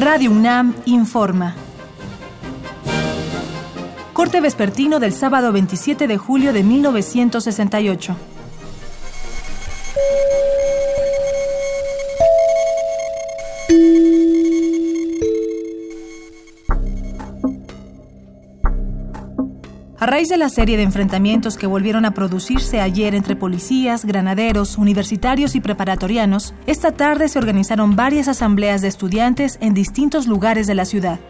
Radio UNAM informa. Corte vespertino del sábado 27 de julio de 1968. A raíz de la serie de enfrentamientos que volvieron a producirse ayer entre policías, granaderos, universitarios y preparatorianos, esta tarde se organizaron varias asambleas de estudiantes en distintos lugares de la ciudad.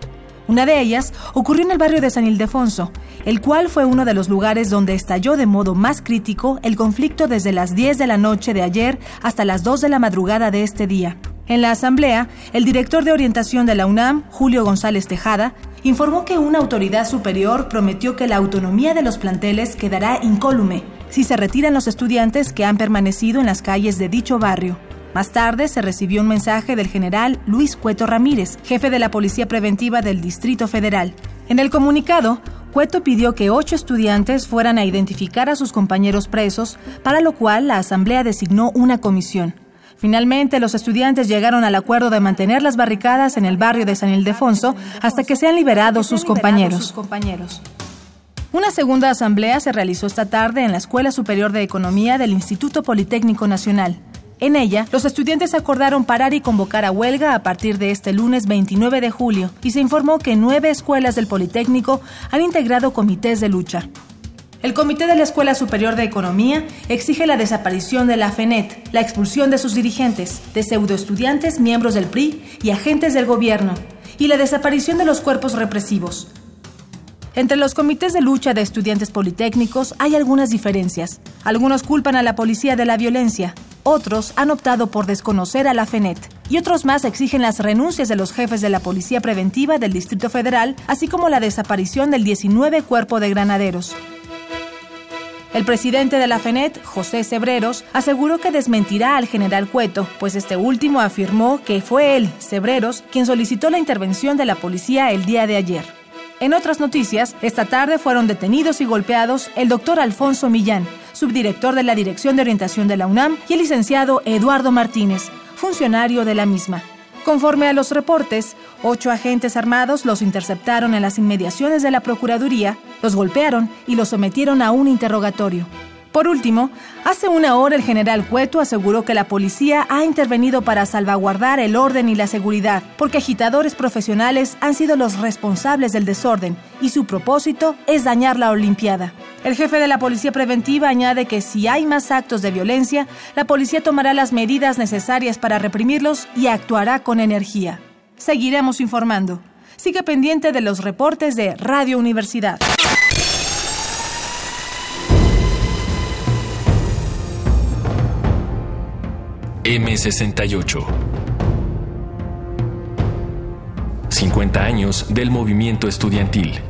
Una de ellas ocurrió en el barrio de San Ildefonso, el cual fue uno de los lugares donde estalló de modo más crítico el conflicto desde las 10 de la noche de ayer hasta las 2 de la madrugada de este día. En la asamblea, el director de orientación de la UNAM, Julio González Tejada, informó que una autoridad superior prometió que la autonomía de los planteles quedará incólume si se retiran los estudiantes que han permanecido en las calles de dicho barrio. Más tarde se recibió un mensaje del general Luis Cueto Ramírez, jefe de la Policía Preventiva del Distrito Federal. En el comunicado, Cueto pidió que ocho estudiantes fueran a identificar a sus compañeros presos, para lo cual la Asamblea designó una comisión. Finalmente, los estudiantes llegaron al acuerdo de mantener las barricadas en el barrio de San Ildefonso hasta que sean liberados sus compañeros. Una segunda asamblea se realizó esta tarde en la Escuela Superior de Economía del Instituto Politécnico Nacional. En ella, los estudiantes acordaron parar y convocar a huelga a partir de este lunes 29 de julio y se informó que nueve escuelas del Politécnico han integrado comités de lucha. El Comité de la Escuela Superior de Economía exige la desaparición de la FENET, la expulsión de sus dirigentes, de pseudoestudiantes, miembros del PRI y agentes del gobierno, y la desaparición de los cuerpos represivos. Entre los comités de lucha de estudiantes politécnicos hay algunas diferencias. Algunos culpan a la policía de la violencia, otros han optado por desconocer a la FENET y otros más exigen las renuncias de los jefes de la Policía Preventiva del Distrito Federal, así como la desaparición del 19 Cuerpo de Granaderos. El presidente de la FENET, José Cebreros, aseguró que desmentirá al general Cueto, pues este último afirmó que fue él, Cebreros, quien solicitó la intervención de la policía el día de ayer. En otras noticias, esta tarde fueron detenidos y golpeados el doctor Alfonso Millán, subdirector de la Dirección de Orientación de la UNAM, y el licenciado Eduardo Martínez, funcionario de la misma. Conforme a los reportes, ocho agentes armados los interceptaron en las inmediaciones de la Procuraduría, los golpearon y los sometieron a un interrogatorio. Por último, hace una hora el general Cueto aseguró que la policía ha intervenido para salvaguardar el orden y la seguridad, porque agitadores profesionales han sido los responsables del desorden y su propósito es dañar la Olimpiada. El jefe de la Policía Preventiva añade que si hay más actos de violencia, la policía tomará las medidas necesarias para reprimirlos y actuará con energía. Seguiremos informando. Sigue pendiente de los reportes de Radio Universidad. M68. 50 años del movimiento estudiantil.